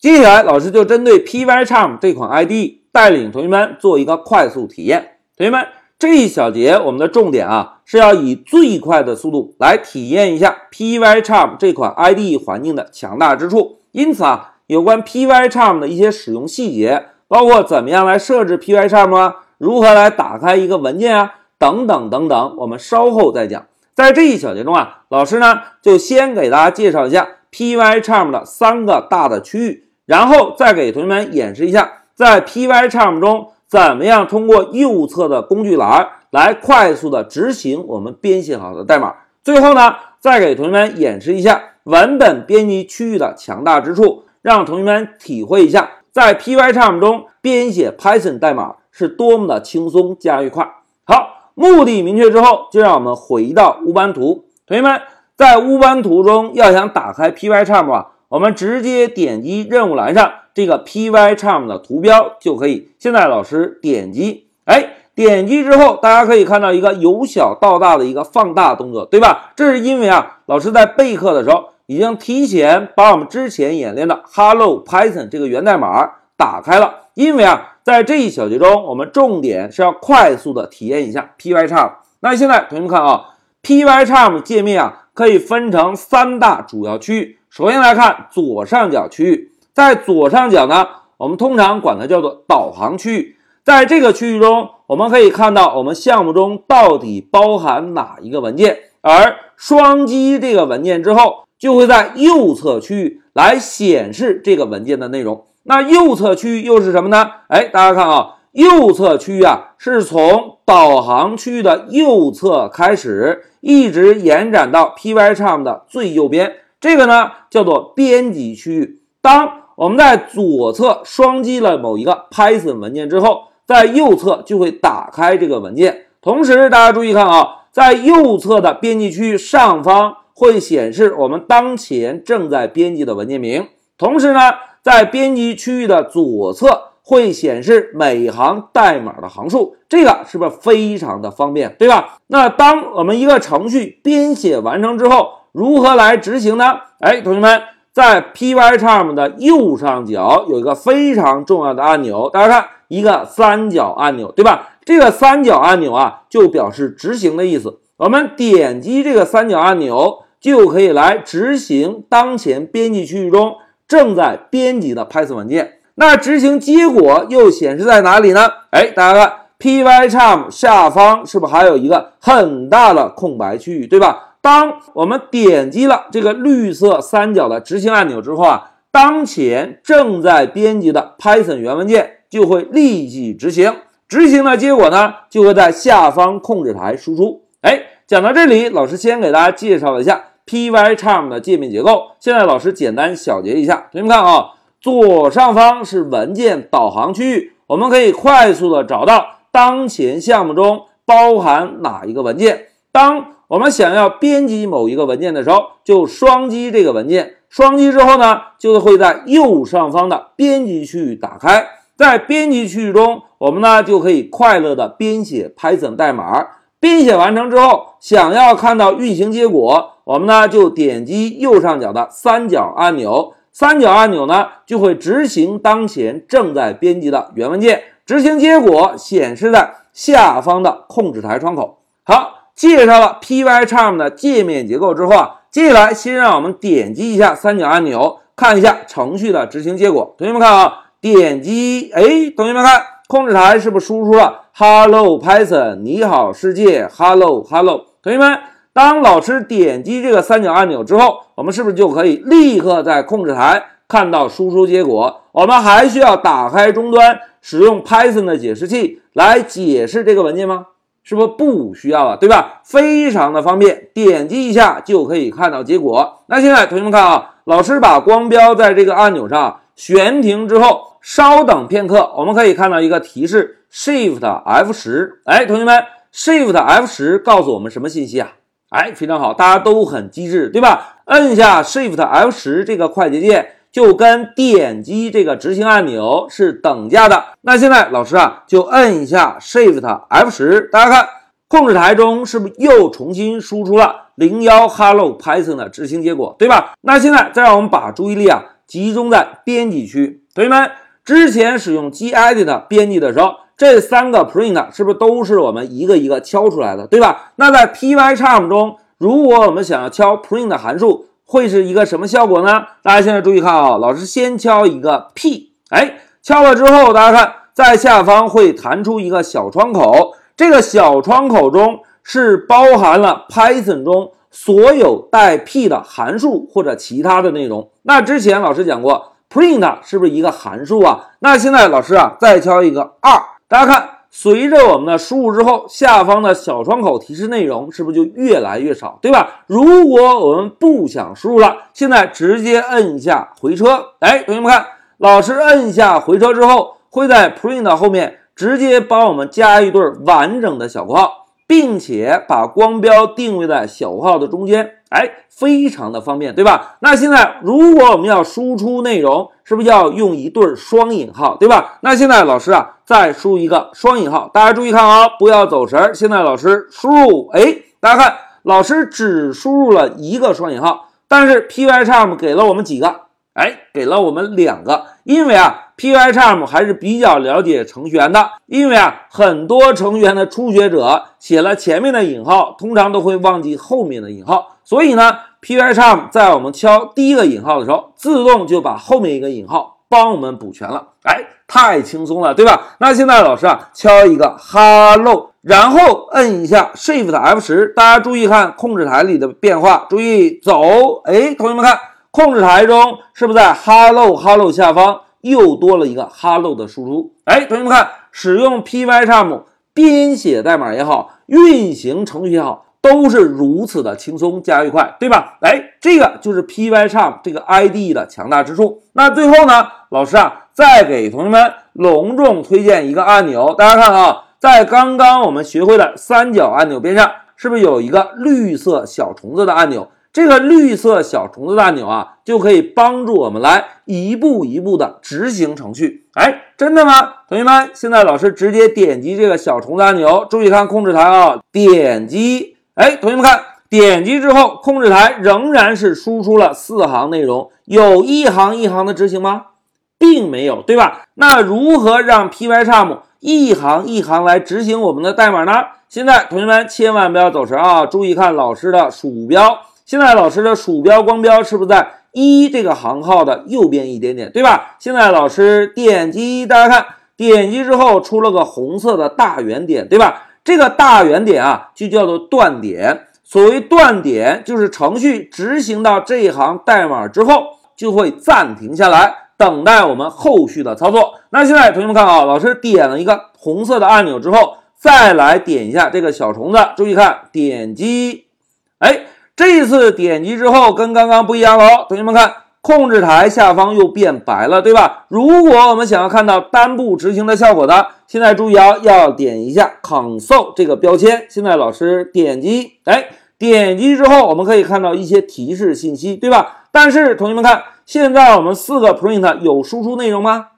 接下来，老师就针对 Pycharm 这款 IDE 带领同学们做一个快速体验。同学们，这一小节我们的重点啊，是要以最快的速度来体验一下 Pycharm 这款 IDE 环境的强大之处。因此啊，有关 Pycharm 的一些使用细节，包括怎么样来设置 Pycharm 啊，如何来打开一个文件啊，等等等等，我们稍后再讲。在这一小节中啊，老师呢就先给大家介绍一下 Pycharm 的三个大的区域。然后再给同学们演示一下，在 Pycharm 中怎么样通过右侧的工具栏来快速的执行我们编写好的代码。最后呢，再给同学们演示一下文本编辑区域的强大之处，让同学们体会一下在 Pycharm 中编写 Python 代码是多么的轻松加愉快。好，目的明确之后，就让我们回到乌班图。同学们在乌班图中要想打开 Pycharm 啊。我们直接点击任务栏上这个 Pycharm 的图标就可以。现在老师点击，哎，点击之后，大家可以看到一个由小到大的一个放大动作，对吧？这是因为啊，老师在备课的时候已经提前把我们之前演练的 Hello Python 这个源代码打开了。因为啊，在这一小节中，我们重点是要快速的体验一下 Pycharm。那现在同学们看啊，Pycharm 界面啊，可以分成三大主要区域。首先来看左上角区域，在左上角呢，我们通常管它叫做导航区域。在这个区域中，我们可以看到我们项目中到底包含哪一个文件，而双击这个文件之后，就会在右侧区域来显示这个文件的内容。那右侧区域又是什么呢？哎，大家看啊，右侧区域啊，是从导航区域的右侧开始，一直延展到 Pycharm 的最右边。这个呢叫做编辑区域。当我们在左侧双击了某一个 Python 文件之后，在右侧就会打开这个文件。同时，大家注意看啊，在右侧的编辑区域上方会显示我们当前正在编辑的文件名。同时呢，在编辑区域的左侧会显示每行代码的行数。这个是不是非常的方便，对吧？那当我们一个程序编写完成之后，如何来执行呢？哎，同学们，在 Pycharm 的右上角有一个非常重要的按钮，大家看一个三角按钮，对吧？这个三角按钮啊，就表示执行的意思。我们点击这个三角按钮，就可以来执行当前编辑区域中正在编辑的 Python 文件。那执行结果又显示在哪里呢？哎，大家看 Pycharm 下方是不是还有一个很大的空白区域，对吧？当我们点击了这个绿色三角的执行按钮之后啊，当前正在编辑的 Python 原文件就会立即执行。执行的结果呢，就会在下方控制台输出。哎，讲到这里，老师先给大家介绍一下 Pycharm 的界面结构。现在老师简单小结一下，同学们看啊，左上方是文件导航区域，我们可以快速的找到当前项目中包含哪一个文件。当我们想要编辑某一个文件的时候，就双击这个文件。双击之后呢，就会在右上方的编辑区域打开。在编辑区域中，我们呢就可以快乐的编写 Python 代码。编写完成之后，想要看到运行结果，我们呢就点击右上角的三角按钮。三角按钮呢就会执行当前正在编辑的原文件。执行结果显示在下方的控制台窗口。好。介绍了 Pycharm 的界面结构之后啊，接下来先让我们点击一下三角按钮，看一下程序的执行结果。同学们看啊，点击，哎，同学们看，控制台是不是输出了 Hello Python？你好世界，Hello Hello。同学们，当老师点击这个三角按钮之后，我们是不是就可以立刻在控制台看到输出结果？我们还需要打开终端，使用 Python 的解释器来解释这个文件吗？是不是不需要了，对吧？非常的方便，点击一下就可以看到结果。那现在同学们看啊，老师把光标在这个按钮上悬停之后，稍等片刻，我们可以看到一个提示：Shift F 十。哎，同学们，Shift F 十告诉我们什么信息啊？哎，非常好，大家都很机智，对吧？摁下 Shift F 十这个快捷键。就跟点击这个执行按钮是等价的。那现在老师啊，就摁一下 Shift F 十，大家看控制台中是不是又重新输出了零幺 Hello Python 的执行结果，对吧？那现在再让我们把注意力啊集中在编辑区。同学们，之前使用 gedit 编辑的时候，这三个 print 是不是都是我们一个一个敲出来的，对吧？那在 Pycharm 中，如果我们想要敲 print 函数，会是一个什么效果呢？大家现在注意看啊，老师先敲一个 p，哎，敲了之后，大家看在下方会弹出一个小窗口，这个小窗口中是包含了 Python 中所有带 p 的函数或者其他的内容。那之前老师讲过，print 是不是一个函数啊？那现在老师啊再敲一个二，大家看。随着我们的输入之后，下方的小窗口提示内容是不是就越来越少，对吧？如果我们不想输入了，现在直接摁一下回车。哎，同学们看，老师摁一下回车之后，会在 print 后面直接帮我们加一对完整的小括号。并且把光标定位在小括号的中间，哎，非常的方便，对吧？那现在如果我们要输出内容，是不是要用一对双引号，对吧？那现在老师啊，再输一个双引号，大家注意看啊，不要走神。现在老师输入，哎，大家看，老师只输入了一个双引号，但是 Pycharm 给了我们几个？哎，给了我们两个，因为啊，Pycharm 还是比较了解程序员的。因为啊，很多程序员的初学者写了前面的引号，通常都会忘记后面的引号，所以呢，Pycharm 在我们敲第一个引号的时候，自动就把后面一个引号帮我们补全了。哎，太轻松了，对吧？那现在老师啊，敲一个 Hello，然后摁一下 Shift F 十，大家注意看控制台里的变化，注意走。哎，同学们看。控制台中是不是在 hello hello 下方又多了一个 hello 的输出？哎，同学们看，使用 Pycharm 编写代码也好，运行程序也好，都是如此的轻松加愉快，对吧？哎，这个就是 Pycharm 这个 IDE 的强大之处。那最后呢，老师啊，再给同学们隆重推荐一个按钮，大家看啊，在刚刚我们学会的三角按钮边上，是不是有一个绿色小虫子的按钮？这个绿色小虫子按钮啊，就可以帮助我们来一步一步的执行程序。哎，真的吗？同学们，现在老师直接点击这个小虫子按钮，注意看控制台啊，点击。哎，同学们看，点击之后，控制台仍然是输出了四行内容，有一行一行的执行吗？并没有，对吧？那如何让 Pycharm 一行一行来执行我们的代码呢？现在同学们千万不要走神啊，注意看老师的鼠标。现在老师的鼠标光标是不是在一这个行号的右边一点点，对吧？现在老师点击，大家看，点击之后出了个红色的大圆点，对吧？这个大圆点啊，就叫做断点。所谓断点，就是程序执行到这一行代码之后，就会暂停下来，等待我们后续的操作。那现在同学们看啊，老师点了一个红色的按钮之后，再来点一下这个小虫子，注意看，点击，哎。这一次点击之后跟刚刚不一样了，同学们看，控制台下方又变白了，对吧？如果我们想要看到单步执行的效果的，现在注意啊，要点一下 Console 这个标签。现在老师点击，哎，点击之后我们可以看到一些提示信息，对吧？但是同学们看，现在我们四个 print 有输出内容吗？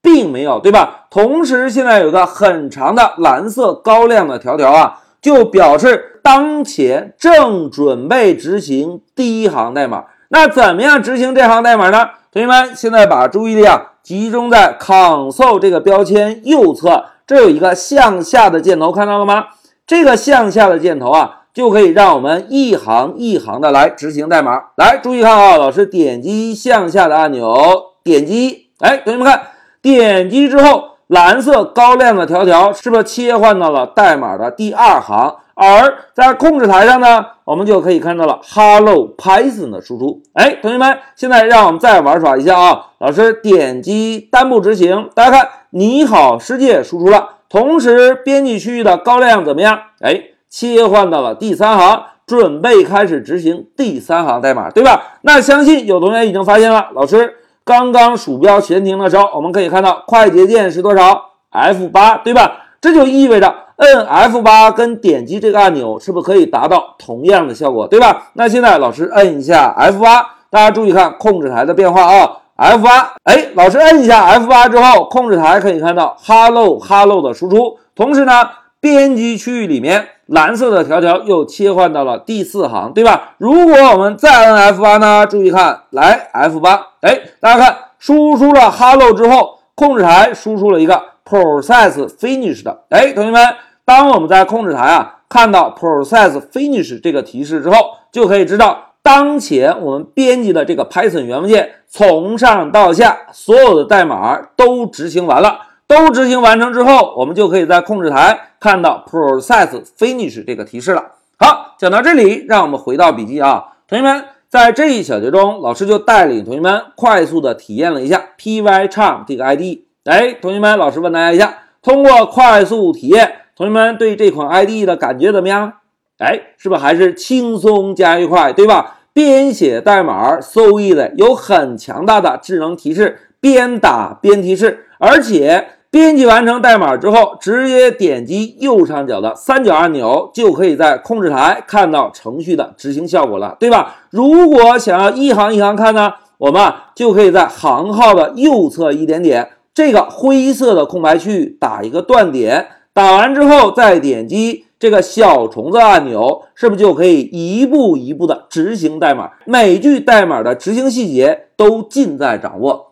并没有，对吧？同时现在有个很长的蓝色高亮的条条啊。就表示当前正准备执行第一行代码。那怎么样执行这行代码呢？同学们，现在把注意力啊集中在 console 这个标签右侧，这有一个向下的箭头，看到了吗？这个向下的箭头啊，就可以让我们一行一行的来执行代码。来，注意看啊，老师点击向下的按钮，点击，哎，同学们看，点击之后。蓝色高亮的条条是不是切换到了代码的第二行？而在控制台上呢，我们就可以看到了 Hello Python 的输出。哎，同学们，现在让我们再玩耍一下啊！老师点击单步执行，大家看，你好世界输出了，同时编辑区域的高亮怎么样？哎，切换到了第三行，准备开始执行第三行代码，对吧？那相信有同学已经发现了，老师。刚刚鼠标闲停的时候，我们可以看到快捷键是多少？F 八，对吧？这就意味着摁 F 八跟点击这个按钮是不是可以达到同样的效果，对吧？那现在老师摁一下 F 八，大家注意看控制台的变化啊！F 八，哎，老师摁一下 F 八之后，控制台可以看到 Hello Hello 的输出，同时呢，编辑区域里面，蓝色的条条又切换到了第四行，对吧？如果我们再摁 F8 呢？注意看，来 F8，哎，大家看，输出了 Hello 之后，控制台输出了一个 Process Finished，哎，同学们，当我们在控制台啊看到 Process finished 这个提示之后，就可以知道。当前我们编辑的这个 Python 原文件，从上到下所有的代码都执行完了，都执行完成之后，我们就可以在控制台看到 Process Finish 这个提示了。好，讲到这里，让我们回到笔记啊，同学们，在这一小节中，老师就带领同学们快速的体验了一下 Pycharm 这个 IDE。哎，同学们，老师问大家一下，通过快速体验，同学们对这款 IDE 的感觉怎么样？哎，是不是还是轻松加愉快，对吧？编写代码 so easy，有很强大的智能提示，边打边提示，而且编辑完成代码之后，直接点击右上角的三角按钮，就可以在控制台看到程序的执行效果了，对吧？如果想要一行一行看呢，我们就可以在行号的右侧一点点这个灰色的空白区域打一个断点，打完之后再点击。这个小虫子按钮是不是就可以一步一步的执行代码？每句代码的执行细节都尽在掌握。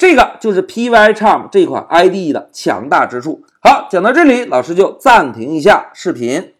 这个就是 Pycharm 这款 IDE 的强大之处。好，讲到这里，老师就暂停一下视频。